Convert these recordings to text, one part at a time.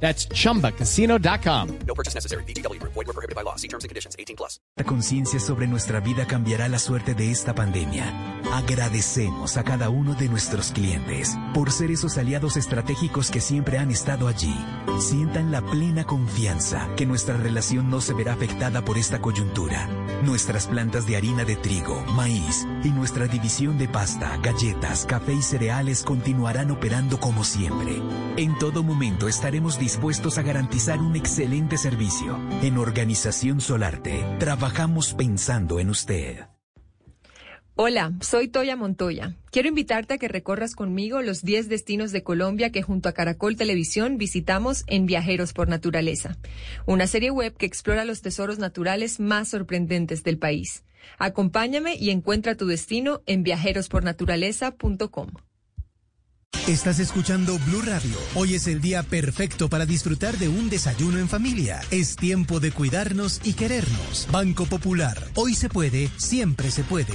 That's chumbacasino.com. No purchase necessary. BGW. Void were prohibited by law. See terms and conditions. 18 plus. La conciencia sobre nuestra vida cambiará la suerte de esta pandemia. Agradecemos a cada uno de nuestros clientes por ser esos aliados estratégicos que siempre han estado allí. Sientan la plena confianza que nuestra relación no se verá afectada por esta coyuntura. Nuestras plantas de harina de trigo, maíz y nuestra división de pasta, galletas, café y cereales continuarán operando como siempre. En todo momento estaremos dispuestos a garantizar un excelente servicio. En Organización Solarte, trabajamos pensando en usted. Hola, soy Toya Montoya. Quiero invitarte a que recorras conmigo los 10 destinos de Colombia que junto a Caracol Televisión visitamos en Viajeros por Naturaleza, una serie web que explora los tesoros naturales más sorprendentes del país. Acompáñame y encuentra tu destino en viajerospornaturaleza.com. Estás escuchando Blue Radio. Hoy es el día perfecto para disfrutar de un desayuno en familia. Es tiempo de cuidarnos y querernos. Banco Popular. Hoy se puede, siempre se puede.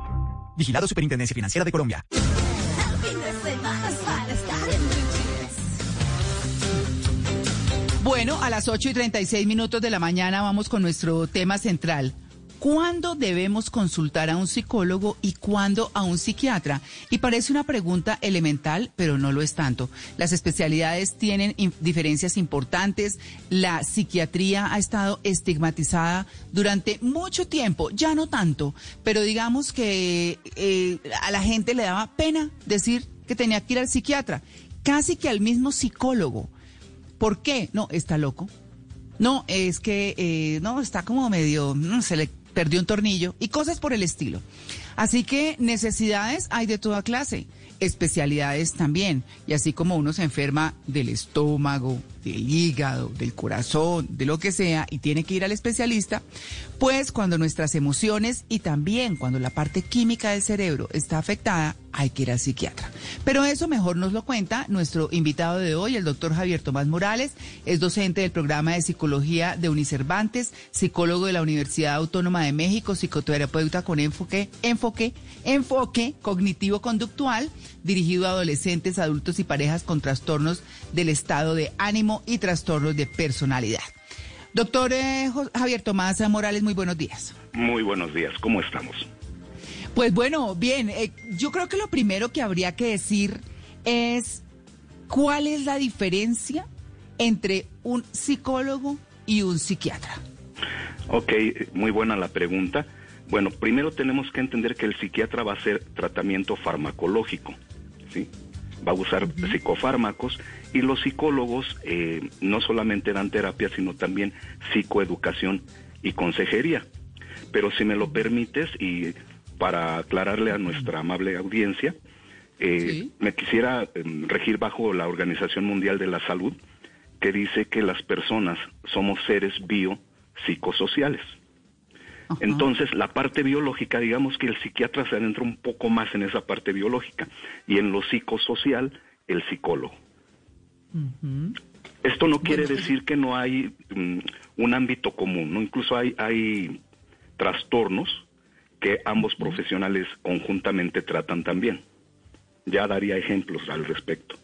Vigilado Superintendencia Financiera de Colombia. Bueno, a las 8 y 36 minutos de la mañana vamos con nuestro tema central. ¿Cuándo debemos consultar a un psicólogo y cuándo a un psiquiatra? Y parece una pregunta elemental, pero no lo es tanto. Las especialidades tienen diferencias importantes. La psiquiatría ha estado estigmatizada durante mucho tiempo, ya no tanto, pero digamos que eh, a la gente le daba pena decir que tenía que ir al psiquiatra, casi que al mismo psicólogo. ¿Por qué? No, está loco. No, es que eh, no, está como medio, no, se le perdió un tornillo y cosas por el estilo. Así que necesidades hay de toda clase, especialidades también. Y así como uno se enferma del estómago, del hígado, del corazón, de lo que sea, y tiene que ir al especialista, pues cuando nuestras emociones y también cuando la parte química del cerebro está afectada, hay que ir al psiquiatra. Pero eso mejor nos lo cuenta nuestro invitado de hoy, el doctor Javier Tomás Morales, es docente del programa de psicología de Unicervantes, psicólogo de la Universidad Autónoma de México, psicoterapeuta con enfoque, enfoque, enfoque cognitivo-conductual, dirigido a adolescentes, adultos y parejas con trastornos del estado de ánimo y trastornos de personalidad. Doctor eh, Javier Tomás Morales, muy buenos días. Muy buenos días, ¿cómo estamos? Pues bueno, bien, eh, yo creo que lo primero que habría que decir es cuál es la diferencia entre un psicólogo y un psiquiatra. Ok, muy buena la pregunta. Bueno, primero tenemos que entender que el psiquiatra va a hacer tratamiento farmacológico, ¿sí? Va a usar psicofármacos y los psicólogos eh, no solamente dan terapia, sino también psicoeducación y consejería. Pero si me lo permites y para aclararle a nuestra amable audiencia, eh, me quisiera em, regir bajo la Organización Mundial de la Salud, que dice que las personas somos seres biopsicosociales. Entonces, la parte biológica, digamos que el psiquiatra se adentra un poco más en esa parte biológica y en lo psicosocial, el psicólogo. Esto no quiere decir que no hay mm, un ámbito común, ¿no? Incluso hay, hay trastornos que ambos profesionales conjuntamente tratan también. Ya daría ejemplos al respecto.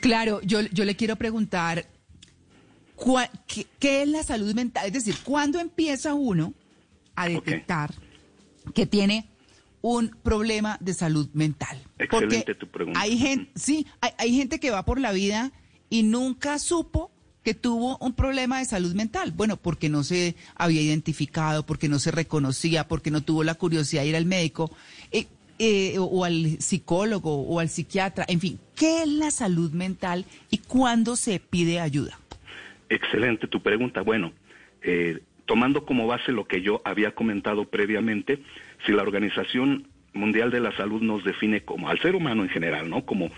Claro, yo, yo le quiero preguntar, qué, es la salud mental? Es decir, ¿cuándo empieza uno a detectar que tiene un problema de salud mental? Excelente tu pregunta. Hay gente, sí, hay, hay gente que va por la vida y nunca supo que tuvo un problema de salud mental. Bueno, porque no se había identificado, porque no se reconocía, porque no tuvo la curiosidad de ir al médico. Eh, eh, o al psicólogo o al psiquiatra, en fin, ¿qué es la salud mental y cuándo se pide ayuda? Excelente tu pregunta. Bueno, eh, tomando como base lo que yo había comentado previamente, si la Organización Mundial de la Salud nos define como al ser humano en general, ¿no? Como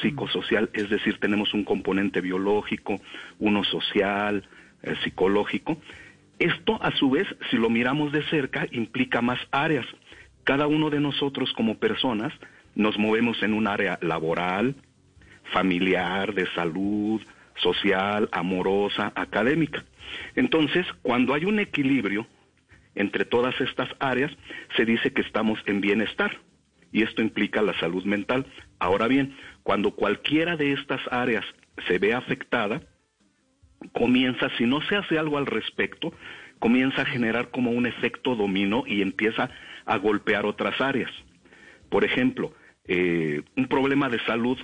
psicosocial, es decir, tenemos un componente biológico, uno social, eh, psicológico. Esto, a su vez, si lo miramos de cerca, implica más áreas cada uno de nosotros como personas nos movemos en un área laboral, familiar, de salud, social, amorosa, académica. Entonces, cuando hay un equilibrio entre todas estas áreas, se dice que estamos en bienestar y esto implica la salud mental. Ahora bien, cuando cualquiera de estas áreas se ve afectada, comienza, si no se hace algo al respecto, comienza a generar como un efecto dominó y empieza a golpear otras áreas. Por ejemplo, eh, un problema de salud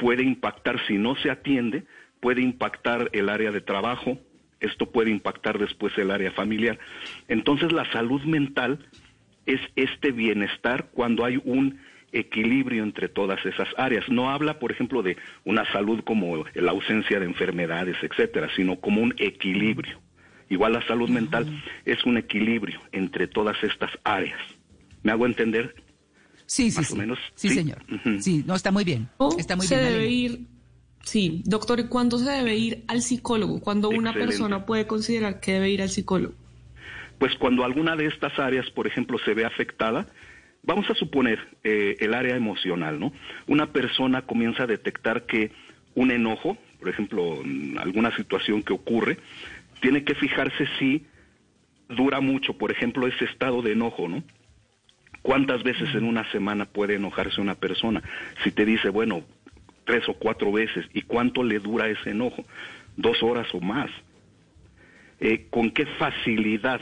puede impactar, si no se atiende, puede impactar el área de trabajo, esto puede impactar después el área familiar. Entonces la salud mental es este bienestar cuando hay un equilibrio entre todas esas áreas. No habla, por ejemplo, de una salud como la ausencia de enfermedades, etcétera, sino como un equilibrio. Igual la salud mental es un equilibrio entre todas estas áreas. ¿Me hago entender? Sí, sí, sí. menos. Sí, señor. Sí, no, está muy bien. Está muy se bien. debe ir, sí, doctor, ¿cuándo se debe ir al psicólogo? ¿Cuándo una persona puede considerar que debe ir al psicólogo? Pues cuando alguna de estas áreas, por ejemplo, se ve afectada, vamos a suponer eh, el área emocional, ¿no? Una persona comienza a detectar que un enojo, por ejemplo, alguna situación que ocurre, tiene que fijarse si dura mucho, por ejemplo, ese estado de enojo, ¿no? ¿Cuántas veces en una semana puede enojarse una persona? Si te dice, bueno, tres o cuatro veces, ¿y cuánto le dura ese enojo? Dos horas o más. Eh, ¿Con qué facilidad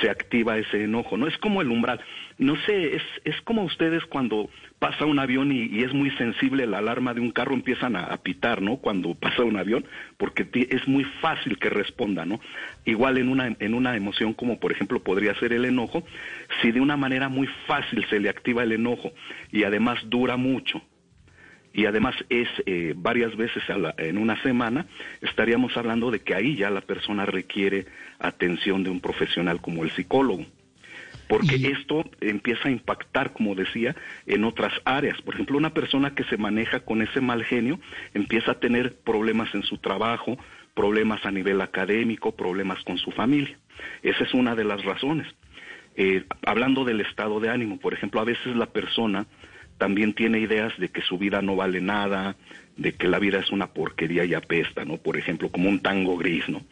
se activa ese enojo? No es como el umbral no sé, es, es como ustedes cuando pasa un avión y, es muy sensible la alarma de un carro, empiezan a, pitar, ¿no? Cuando pasa un avión, porque es muy fácil que responda, ¿no? Igual en una, en una emoción como por ejemplo podría ser el enojo, si de una manera muy fácil se le activa el enojo y además dura mucho, y además es eh, varias veces en una semana, estaríamos hablando de que ahí ya la persona requiere atención de un profesional como el psicólogo porque esto empieza a impactar, como decía, en otras áreas. Por ejemplo, una persona que se maneja con ese mal genio empieza a tener problemas en su trabajo, problemas a nivel académico, problemas con su familia. Esa es una de las razones. Eh, hablando del estado de ánimo, por ejemplo, a veces la persona también tiene ideas de que su vida no vale nada, de que la vida es una porquería y apesta, ¿no? Por ejemplo, como un tango gris, ¿no?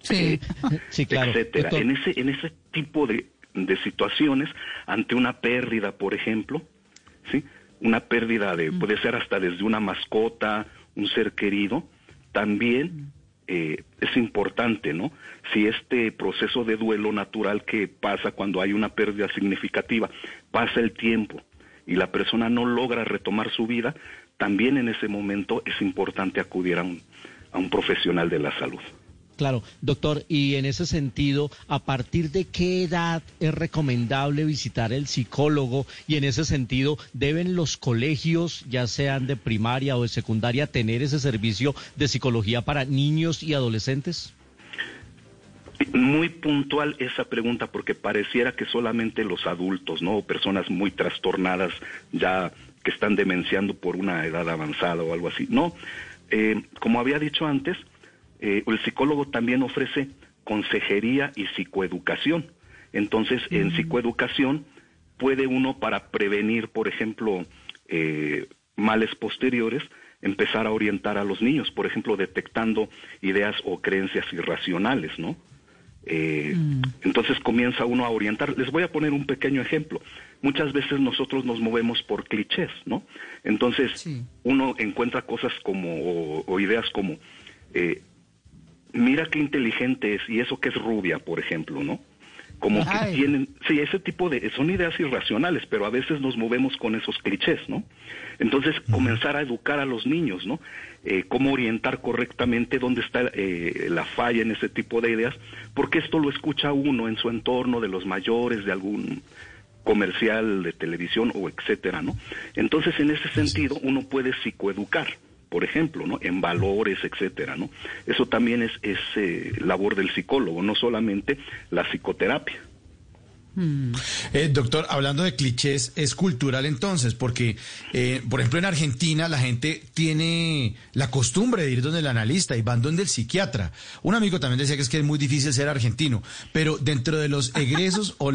Sí, eh, sí claro. Etcétera. En ese, en ese tipo de, de situaciones ante una pérdida, por ejemplo, ¿sí? Una pérdida de, puede ser hasta desde una mascota, un ser querido, también eh, es importante, ¿no? Si este proceso de duelo natural que pasa cuando hay una pérdida significativa, pasa el tiempo y la persona no logra retomar su vida, también en ese momento es importante acudir a un, a un profesional de la salud. Claro, doctor, y en ese sentido, ¿a partir de qué edad es recomendable visitar el psicólogo? Y en ese sentido, ¿deben los colegios, ya sean de primaria o de secundaria, tener ese servicio de psicología para niños y adolescentes? Muy puntual esa pregunta porque pareciera que solamente los adultos, ¿no? O personas muy trastornadas ya que están demenciando por una edad avanzada o algo así. No, eh, como había dicho antes, eh, el psicólogo también ofrece consejería y psicoeducación. Entonces, en mm. psicoeducación puede uno para prevenir, por ejemplo, eh, males posteriores, empezar a orientar a los niños, por ejemplo, detectando ideas o creencias irracionales, ¿no? Eh, mm. Entonces comienza uno a orientar. Les voy a poner un pequeño ejemplo. Muchas veces nosotros nos movemos por clichés, ¿no? Entonces uno encuentra cosas como o, ideas como mira qué inteligente es, y eso que es rubia, por ejemplo, ¿no? Como que tienen, sí, ese tipo de, son ideas irracionales, pero a veces nos movemos con esos clichés, ¿no? Entonces, comenzar a educar a los niños, ¿no? Eh, cómo orientar correctamente dónde está eh, la falla en ese tipo de ideas, porque esto lo escucha uno en su entorno de los mayores, de algún comercial de televisión o etcétera, ¿no? Entonces, en ese sentido, uno puede psicoeducar por ejemplo, ¿no? En valores, etcétera, ¿no? Eso también es, es eh, labor del psicólogo, no solamente la psicoterapia. Hmm. Eh, doctor, hablando de clichés, es cultural entonces, porque, eh, por ejemplo, en Argentina la gente tiene la costumbre de ir donde el analista y van donde el psiquiatra. Un amigo también decía que es que es muy difícil ser argentino, pero dentro de los egresos o,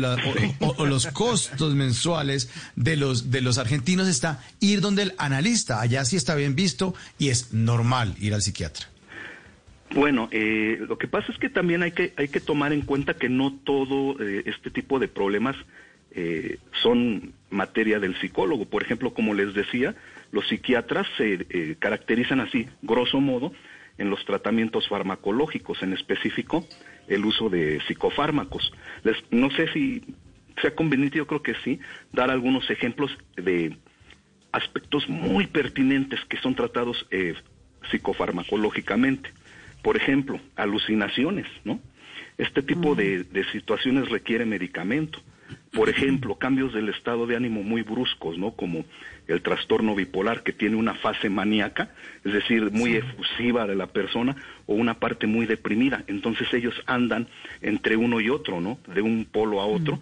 o, los costos mensuales de los, de los argentinos está ir donde el analista. Allá sí está bien visto y es normal ir al psiquiatra. Bueno, eh, lo que pasa es que también hay que, hay que tomar en cuenta que no todo eh, este tipo de problemas eh, son materia del psicólogo. Por ejemplo, como les decía, los psiquiatras se caracterizan así, grosso modo, en los tratamientos farmacológicos, en específico el uso de psicofármacos. Les, no sé si sea conveniente, yo creo que sí, dar algunos ejemplos de aspectos muy pertinentes que son tratados psicofarmacológicamente. Por ejemplo, alucinaciones, ¿no? Este tipo de, situaciones requiere medicamento. Por ejemplo, cambios del estado de ánimo muy bruscos, ¿no? Como el trastorno bipolar que tiene una fase maníaca, es decir, muy efusiva de la persona, o una parte muy deprimida. Entonces ellos andan entre uno y otro, ¿no? De un polo a otro.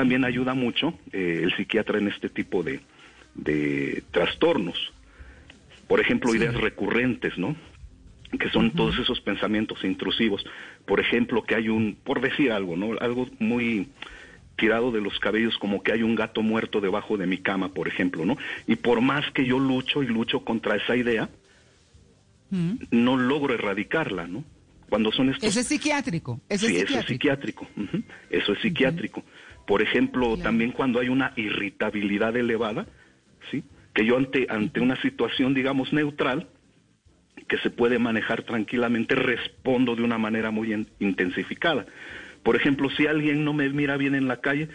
También ayuda mucho eh, el psiquiatra en este tipo de, de trastornos. Por ejemplo, sí. ideas recurrentes, ¿no? que son todos esos pensamientos intrusivos. Por ejemplo, que hay un, por decir algo, ¿no? Algo muy tirado de los cabellos, como que hay un gato muerto debajo de mi cama, por ejemplo, ¿no? Y por más que yo lucho y lucho contra esa idea, no logro erradicarla, ¿no? Cuando son estos... Eso es psiquiátrico. Eso sí, es eso es psiquiátrico. Eso es psiquiátrico. Por ejemplo, también cuando hay una irritabilidad elevada, ¿sí? Que yo ante, ante una situación, digamos, neutral, que se puede manejar tranquilamente, respondo de una manera muy intensificada. Por ejemplo, si alguien no me mira bien en la calle,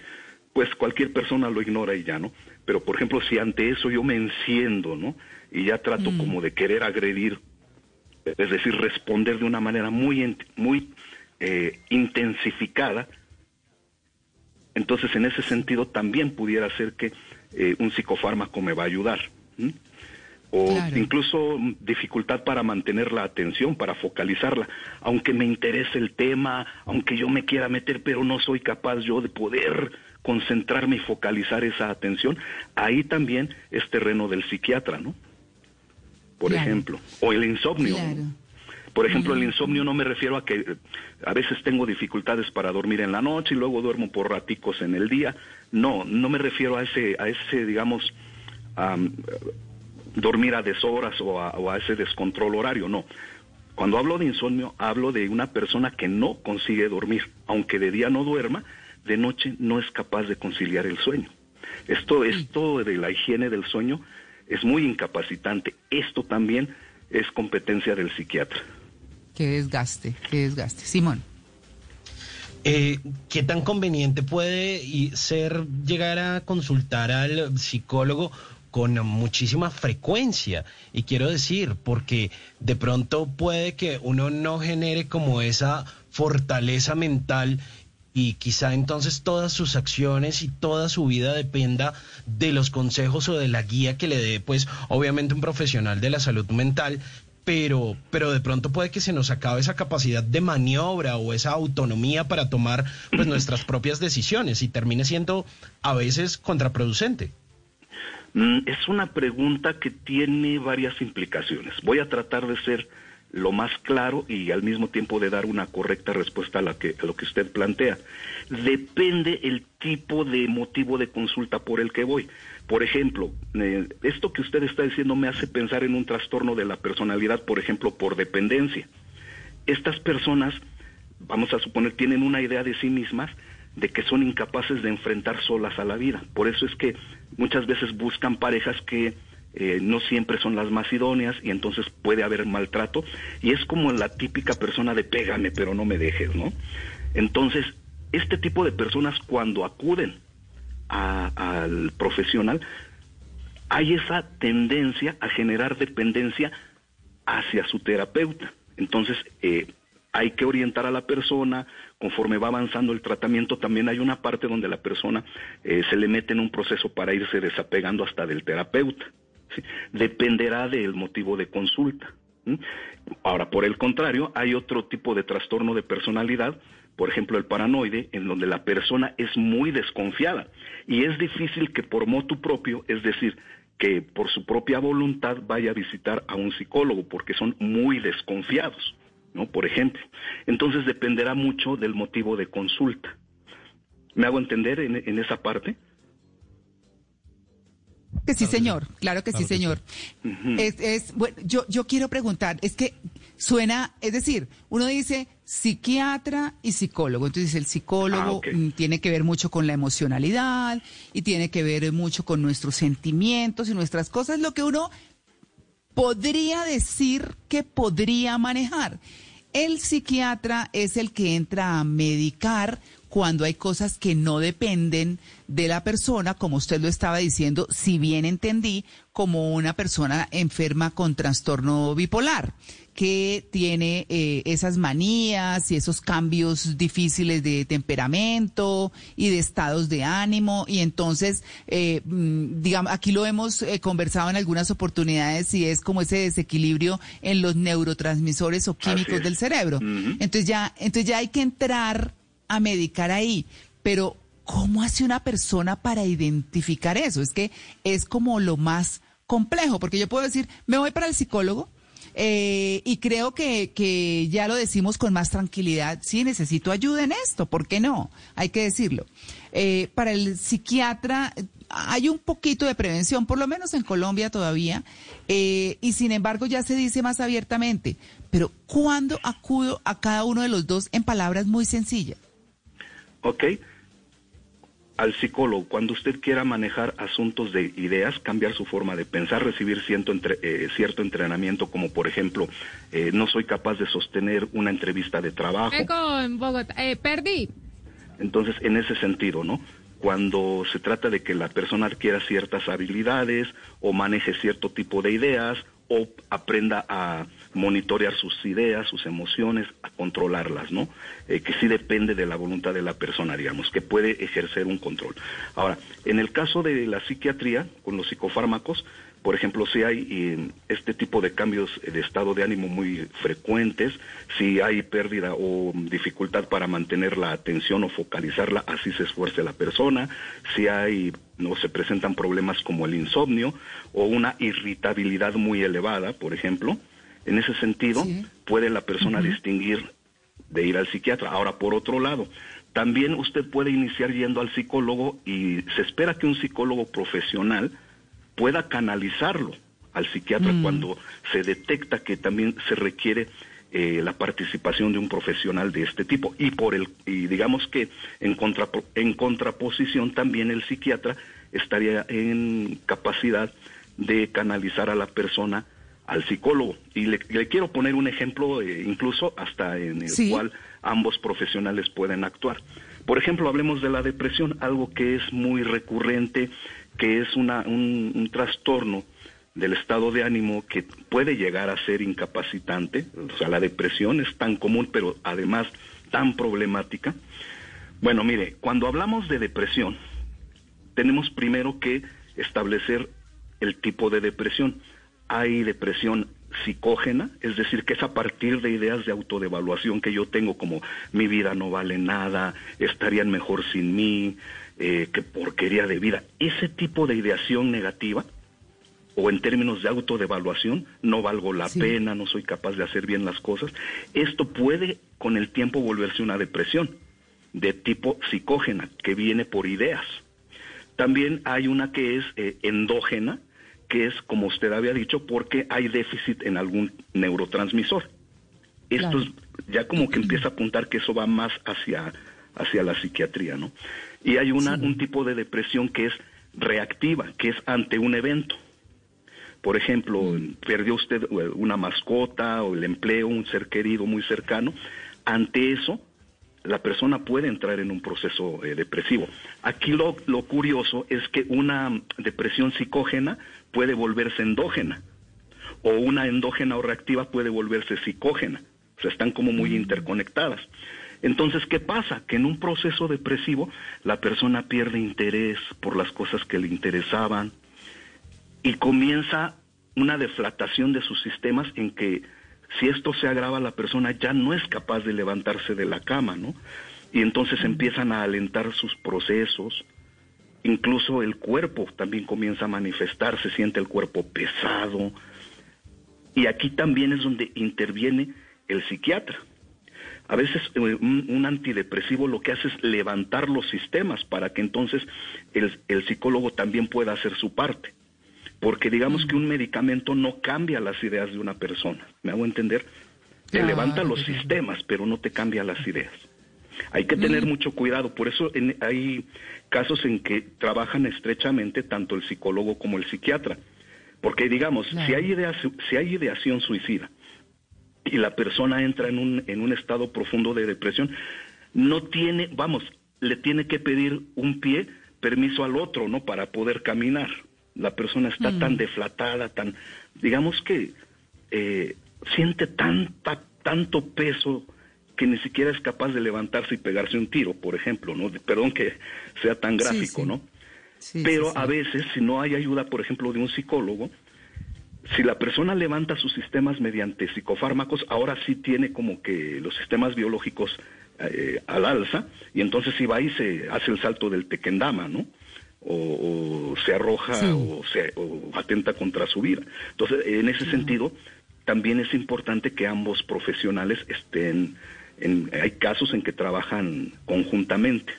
pues cualquier persona lo ignora y ya, ¿no? Pero, por ejemplo, si ante eso yo me enciendo, ¿no? Y ya trato Mm. como de querer agredir, es decir, responder de una manera muy, muy eh, intensificada, entonces en ese sentido también pudiera ser que eh, un psicofármaco me va a ayudar. ¿m? o Claro. incluso dificultad para mantener la atención, para focalizarla, aunque me interese el tema, aunque yo me quiera meter, pero no soy capaz yo de poder concentrarme y focalizar esa atención, ahí también es terreno del psiquiatra, ¿no? Por Claro. ejemplo, o el insomnio. Claro. Por ejemplo, el insomnio no me refiero a que eh, a veces tengo dificultades para dormir en la noche y luego duermo por raticos en el día. No, no me refiero a ese, a ese, digamos, am, dormir a deshoras o a, o a ese descontrol horario, no. Cuando hablo de insomnio, hablo de una persona que no consigue dormir, aunque de día no duerma, de noche no es capaz de conciliar el sueño. Esto, esto de la higiene del sueño es muy incapacitante. Esto también es competencia del psiquiatra. Qué desgaste, qué desgaste. Simón. Eh, ¿Qué tan conveniente puede ser llegar a consultar al psicólogo con muchísima frecuencia? Y quiero decir, porque de pronto puede que uno no genere como esa fortaleza mental y quizá entonces todas sus acciones y toda su vida dependa de los consejos o de la guía que le dé, pues obviamente un profesional de la salud mental, pero, pero de pronto puede que se nos acabe esa capacidad de maniobra o esa autonomía para tomar pues nuestras propias decisiones y termine siendo a veces contraproducente. Mm, Es una pregunta que tiene varias implicaciones. Voy a tratar de ser lo más claro y al mismo tiempo de dar una correcta respuesta a, la que, a lo que usted plantea. Depende el tipo de motivo de consulta por el que voy. Por ejemplo, eh, esto que usted está diciendo me hace pensar en un trastorno de la personalidad, por ejemplo, por dependencia. Estas personas, vamos a suponer, tienen una idea de sí mismas de que son incapaces de enfrentar solas a la vida. Por eso es que muchas veces buscan parejas que eh, no siempre son las más idóneas y entonces puede haber maltrato y es como la típica persona de pégame pero no me dejes, ¿no? Entonces, este tipo de personas cuando acuden al profesional, hay esa tendencia a generar dependencia hacia su terapeuta. Entonces, eh, hay que orientar a la persona, conforme va avanzando el tratamiento, también hay una parte donde la persona eh, se le mete en un proceso para irse desapegando hasta del terapeuta. Dependerá del motivo de consulta. Ahora, por el contrario, hay otro tipo de trastorno de personalidad, por ejemplo el paranoide, en donde la persona es muy desconfiada y es difícil que por motu propio, es decir, que por su propia voluntad vaya a visitar a un psicólogo, porque son muy desconfiados, ¿no? Por ejemplo. Entonces dependerá mucho del motivo de consulta. ¿Me hago entender en esa parte? Que sí, señor, claro que sí, señor. es, es, bueno, yo, yo quiero preguntar, es que suena, es decir, uno dice psiquiatra y psicólogo, entonces el psicólogo ah, mm, tiene que ver mucho con la emocionalidad y tiene que ver mucho con nuestros sentimientos y nuestras cosas, lo que uno podría decir que podría manejar. El psiquiatra es el que entra a medicar cuando hay cosas que no dependen de la persona, como usted lo estaba diciendo, si bien entendí, como una persona enferma con trastorno bipolar que tiene eh, esas manías y esos cambios difíciles de temperamento y de estados de ánimo. Y entonces, eh, mm, digamos, aquí lo hemos eh, conversado en algunas oportunidades y es como ese desequilibrio en los neurotransmisores o químicos del cerebro. Entonces ya, entonces ya hay que entrar a medicar ahí, pero ¿cómo hace una persona para identificar eso? Es que es como lo más complejo, porque yo puedo decir, me voy para el psicólogo eh, y creo que, que ya lo decimos con más tranquilidad, sí, necesito ayuda en esto, ¿por qué no? Hay que decirlo. Eh, para el psiquiatra hay un poquito de prevención, por lo menos en Colombia todavía, eh, y sin embargo ya se dice más abiertamente, pero ¿cuándo acudo a cada uno de los dos en palabras muy sencillas? ¿ok? Al psicólogo, cuando usted quiera manejar asuntos de ideas, cambiar su forma de pensar, recibir cierto, eh, cierto entrenamiento, como por ejemplo, eh, no soy capaz de sostener una entrevista de trabajo. Bogotá, eh, perdí. Entonces, en ese sentido, ¿no? Cuando se trata de que la persona adquiera ciertas habilidades o maneje cierto tipo de ideas o aprenda a monitorear sus ideas, sus emociones, a controlarlas, ¿no? Eh, que sí depende de la voluntad de la persona, digamos, que puede ejercer un control. Ahora, en el caso de la psiquiatría, con los psicofármacos, por ejemplo, si hay eh, este tipo de cambios de estado de ánimo muy frecuentes, si hay pérdida o dificultad para mantener la atención o focalizarla, así se esfuerce la persona, si hay no se presentan problemas como el insomnio o una irritabilidad muy elevada, por ejemplo, en ese sentido, puede la persona distinguir de ir al psiquiatra. Ahora, por otro lado, también usted puede iniciar yendo al psicólogo y se espera que un psicólogo profesional pueda canalizarlo al psiquiatra mm. cuando se detecta que también se requiere eh, la participación de un profesional de este tipo y por el y digamos que en en contraposición también el psiquiatra estaría en capacidad de canalizar a la persona al psicólogo. Y le, quiero poner un ejemplo, eh, incluso hasta en el cual ambos profesionales pueden actuar. Por ejemplo, hablemos de la depresión, algo que es muy recurrente, que es una, un, un trastorno del estado de ánimo que puede llegar a ser incapacitante. O sea, la depresión es tan común, pero además tan problemática. Bueno, mire, cuando hablamos de depresión, tenemos primero que establecer el tipo de depresión hay depresión psicógena, es decir, que es a partir de ideas de autodevaluación que yo tengo como mi vida no vale nada, estarían mejor sin mí, eh, qué porquería de vida. Ese tipo de ideación negativa o en términos de autodevaluación, no valgo la pena, no soy capaz de hacer bien las cosas, esto puede con el tiempo volverse una depresión de tipo psicógena, que viene por ideas. También hay una que es eh, endógena, que es, como usted había dicho, porque hay déficit en algún neurotransmisor. Esto es ya como que empieza a apuntar que eso va más hacia, hacia la psiquiatría, ¿no? Y hay una, un tipo de depresión que es reactiva, que es ante un evento. Por ejemplo, perdió usted eh, una mascota o el empleo, un ser querido muy cercano. Ante eso, la persona puede entrar en un proceso eh, depresivo. Aquí lo, lo curioso es que una depresión psicógena puede volverse endógena o una endógena o reactiva puede volverse psicógena. O sea, están como muy interconectadas. Entonces, ¿qué pasa? Que en un proceso depresivo la persona pierde interés por las cosas que le interesaban, y comienza una deflatación de sus sistemas en que si esto se agrava la persona ya no es capaz de levantarse de la cama, ¿no? Y entonces empiezan a alentar sus procesos, incluso el cuerpo también comienza a manifestarse, siente el cuerpo pesado. Y aquí también es donde interviene el psiquiatra. A veces eh, un, un, antidepresivo lo que hace es levantar los sistemas para que entonces el, el psicólogo también pueda hacer su parte porque digamos que un medicamento no cambia las ideas de una persona, ¿me hago entender? Te levanta los sistemas, pero no te cambia las ideas. Hay que tener mucho cuidado, por eso hay casos en que trabajan estrechamente tanto el psicólogo como el psiquiatra, porque digamos, si hay ideas, si hay ideación suicida y la persona entra en un en un estado profundo de depresión, no tiene, vamos, le tiene que pedir un pie permiso al otro, ¿no? Para poder caminar la persona está tan deflatada, tan, digamos que eh, siente tanta, tanto peso que ni siquiera es capaz de levantarse y pegarse un tiro, por ejemplo, ¿no? Perdón que sea tan gráfico, ¿no? Pero a veces, si no hay ayuda, por ejemplo, de un psicólogo, si la persona levanta sus sistemas mediante psicofármacos, ahora sí tiene como que los sistemas biológicos eh, al alza, y entonces si va y se hace el salto del tequendama, ¿no? O, se arroja o, se, atenta contra su vida. Entonces, en ese sentido, también es importante que ambos profesionales estén, en, hay casos en que trabajan conjuntamente.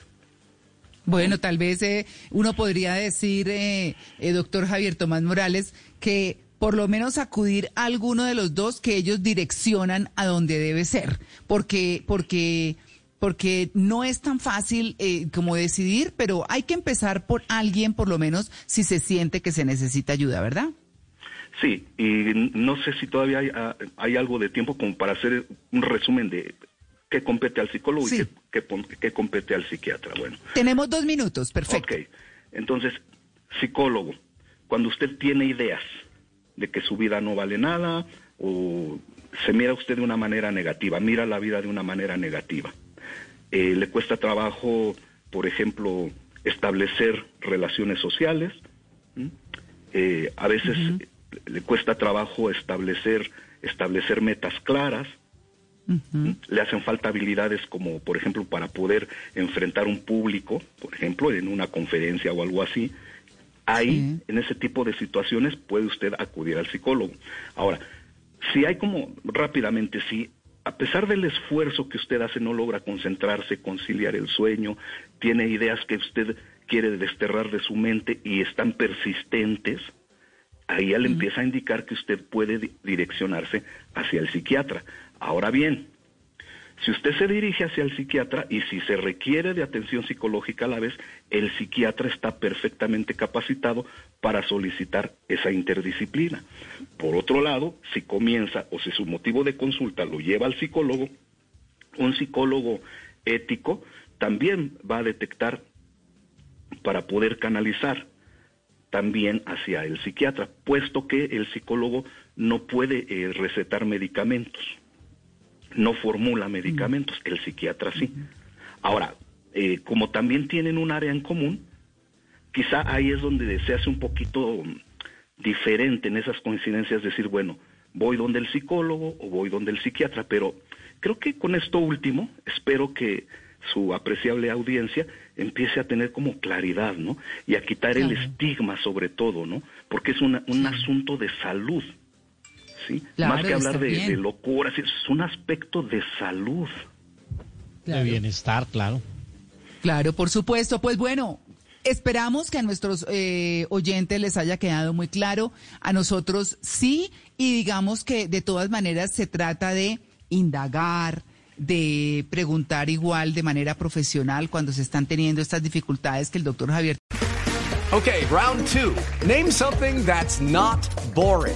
Bueno, tal vez eh, uno podría decir, eh, eh, doctor Javier Tomás Morales, que por lo menos acudir a alguno de los dos que ellos direccionan a donde debe ser, porque, porque porque no es tan fácil eh, como decidir, pero hay que empezar por alguien, por lo menos, si se siente que se necesita ayuda, ¿verdad? Sí, y no sé si todavía hay, ah, algo de tiempo como para hacer un resumen de qué compete al psicólogo y qué, compete al psiquiatra. Bueno. Tenemos dos minutos, perfecto. Ok, entonces, psicólogo, cuando usted tiene ideas de que su vida no vale nada o se mira usted de una manera negativa, mira la vida de una manera negativa eh, le cuesta trabajo, por ejemplo, establecer relaciones sociales, eh, a veces le cuesta trabajo establecer, establecer metas claras, le hacen falta habilidades como, por ejemplo, para poder enfrentar un público, por ejemplo, en una conferencia o algo así. Ahí, en ese tipo de situaciones, puede usted acudir al psicólogo. Ahora, si hay como rápidamente, si a pesar del esfuerzo que usted hace, no logra concentrarse, conciliar el sueño, tiene ideas que usted quiere desterrar de su mente y están persistentes, ahí ya le empieza a indicar que usted puede direccionarse hacia el psiquiatra. Ahora bien, si usted se dirige hacia el psiquiatra y si se requiere de atención psicológica a la vez, el psiquiatra está perfectamente capacitado para solicitar esa interdisciplina. Por otro lado, si comienza o si su motivo de consulta lo lleva al psicólogo, un psicólogo ético también va a detectar para poder canalizar también hacia el psiquiatra, puesto que el psicólogo no puede eh, recetar medicamentos no formula medicamentos, el psiquiatra sí. Ahora, eh, como también tienen un área en común, quizá ahí es donde se hace un poquito diferente en esas coincidencias, decir, bueno, voy donde el psicólogo o voy donde el psiquiatra, pero creo que con esto último espero que su apreciable audiencia empiece a tener como claridad, ¿no? Y a quitar el estigma sobre todo, ¿no? Porque es una, un asunto de salud, ¿sí? Más que hablar de, de, locuras, es un aspecto de salud. De bienestar, claro. Claro, por supuesto. Pues bueno, Esperamos que a nuestros eh, oyentes les haya quedado muy claro. A nosotros sí, y digamos que de todas maneras se trata de indagar, de preguntar igual de manera profesional cuando se están teniendo estas dificultades que el doctor Javier. Ok, round two. Name something that's not boring.